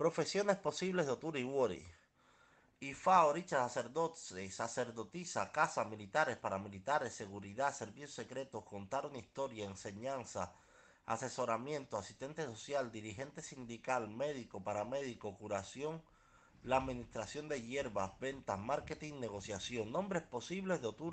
Profesiones posibles de Oturi Wori. IFA, oricha, sacerdote, sacerdotisa, casa, militares, paramilitares, seguridad, servicios secretos, contar una historia, enseñanza, asesoramiento, asistente social, dirigente sindical, médico, paramédico, curación, la administración de hierbas, ventas, marketing, negociación, nombres posibles de Oturi